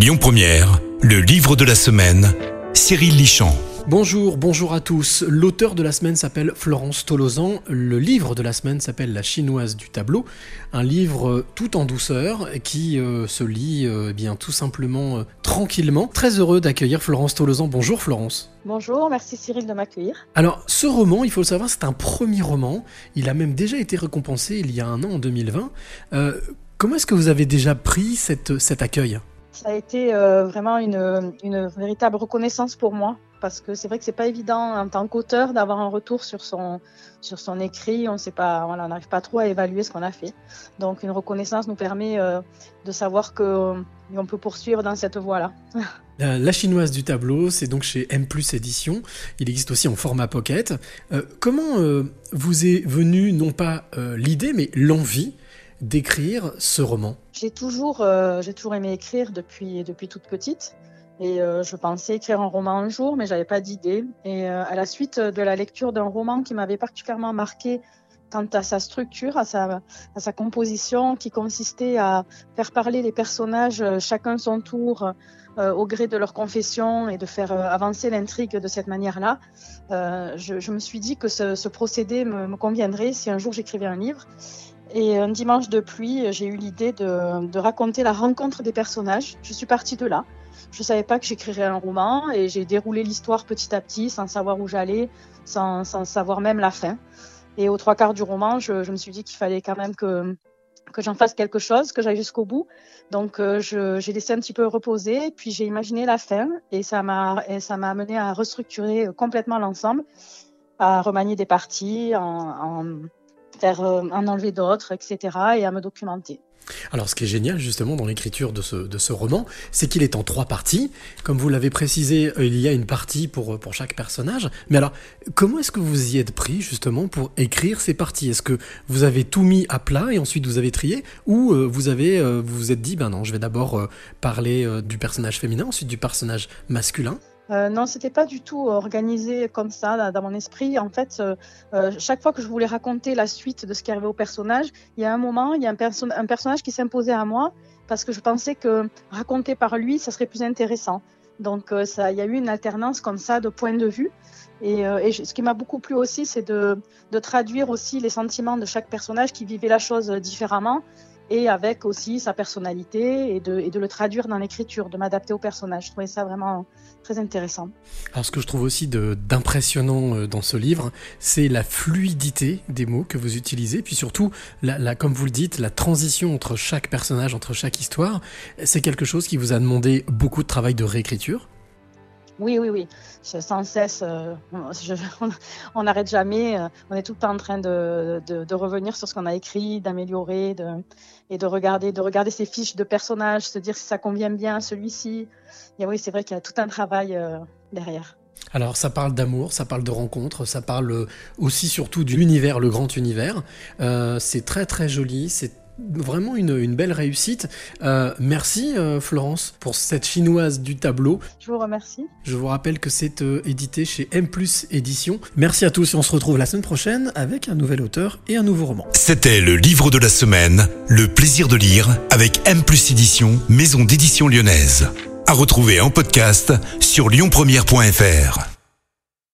Lyon Première, le livre de la semaine, Cyril Lichamp. Bonjour, bonjour à tous. L'auteur de la semaine s'appelle Florence Tolosan. Le livre de la semaine s'appelle La chinoise du tableau. Un livre tout en douceur qui euh, se lit euh, eh bien tout simplement euh, tranquillement. Très heureux d'accueillir Florence Tolosan. Bonjour Florence. Bonjour, merci Cyril de m'accueillir. Alors, ce roman, il faut le savoir, c'est un premier roman. Il a même déjà été récompensé il y a un an, en 2020. comment est-ce que vous avez déjà pris cette, cet accueil? Ça a été euh, vraiment une, véritable reconnaissance pour moi parce que c'est vrai que c'est pas évident en tant qu'auteur d'avoir un retour sur son sur son écrit. On n'arrive pas trop à évaluer ce qu'on a fait. Donc une reconnaissance nous permet euh, de savoir que euh, on peut poursuivre dans cette voie-là. La chinoise du tableau, c'est donc chez M Édition. Il existe aussi en format pocket. comment vous est venue non pas l'idée, mais l'envie d'écrire ce roman J'ai toujours, euh, j'ai toujours aimé écrire depuis, depuis toute petite. Et euh, je pensais écrire un roman un jour, mais j'avais pas d'idée. Et euh, à la suite de la lecture d'un roman qui m'avait particulièrement marqué quant à sa structure, à sa, à sa composition, qui consistait à faire parler les personnages chacun son tour au gré de leur confession et de faire avancer l'intrigue de cette manière-là, je, me suis dit que ce, procédé me conviendrait si un jour j'écrivais un livre. Et un dimanche de pluie, j'ai eu l'idée de, de, raconter la rencontre des personnages. Je suis partie de là. Je ne savais pas que j'écrirais un roman et j'ai déroulé l'histoire petit à petit sans savoir où j'allais, sans, sans, savoir même la fin. Et aux trois quarts du roman, je, je me suis dit qu'il fallait quand même que, que j'en fasse quelque chose, que j'aille jusqu'au bout. Donc euh, j'ai laissé un petit peu reposer, puis j'ai imaginé la fin et ça m'a amené à restructurer complètement l'ensemble, à remanier des parties en, en faire euh, en enlever d'autres, etc. et à me documenter. Alors ce qui est génial justement dans l'écriture de ce, de ce roman, c'est qu'il est en trois parties. Comme vous l'avez précisé, euh, il y a une partie pour, pour chaque personnage. Mais alors, comment est-ce que vous y êtes pris justement pour écrire ces parties? Est-ce que vous avez tout mis à plat et ensuite vous avez trié? Ou euh, vous avez vous vous êtes dit, ben non, je vais d'abord parler du personnage féminin, ensuite du personnage masculin? Euh, non, c'était pas du tout organisé comme ça dans mon esprit. En fait, euh, euh, chaque fois que je voulais raconter la suite de ce qui arrivait au personnage, il y a un moment, il y a un, personnage qui s'imposait à moi parce que je pensais que raconter par lui, ça serait plus intéressant. Donc, ça, il y a eu une alternance comme ça de points de vue. Et, ce qui m'a beaucoup plu aussi, c'est de traduire aussi les sentiments de chaque personnage qui vivait la chose différemment et avec aussi sa personnalité et de, de le traduire dans l'écriture, de m'adapter au personnage. Je trouvais ça vraiment très intéressant. Alors ce que je trouve aussi d'impressionnant euh, dans ce livre, c'est la fluidité des mots que vous utilisez, puis surtout, la, comme vous le dites, la transition entre chaque personnage, entre chaque histoire. C'est quelque chose qui vous a demandé beaucoup de travail de réécriture oui, oui, oui. sans cesse, euh, on n'arrête jamais. Euh, on est tout le temps en train de, revenir sur ce qu'on a écrit, d'améliorer, et de regarder, de regarder ces fiches de personnages, se dire si ça convient bien à celui-ci. Et oui, c'est vrai qu'il y a tout un travail euh, derrière. Alors ça parle d'amour, ça parle de rencontres, ça parle aussi surtout de l'univers, le grand univers. c'est très très joli, c'est vraiment une, belle réussite. Euh, merci euh, Florence pour cette chinoise du tableau. Je vous remercie. Je vous rappelle que c'est euh, édité chez M Plus Édition. Merci à tous et on se retrouve la semaine prochaine avec un nouvel auteur et un nouveau roman. C'était le livre de la semaine, Le plaisir de lire avec M Plus Édition, maison d'édition lyonnaise. À retrouver en podcast sur lyonpremière.fr.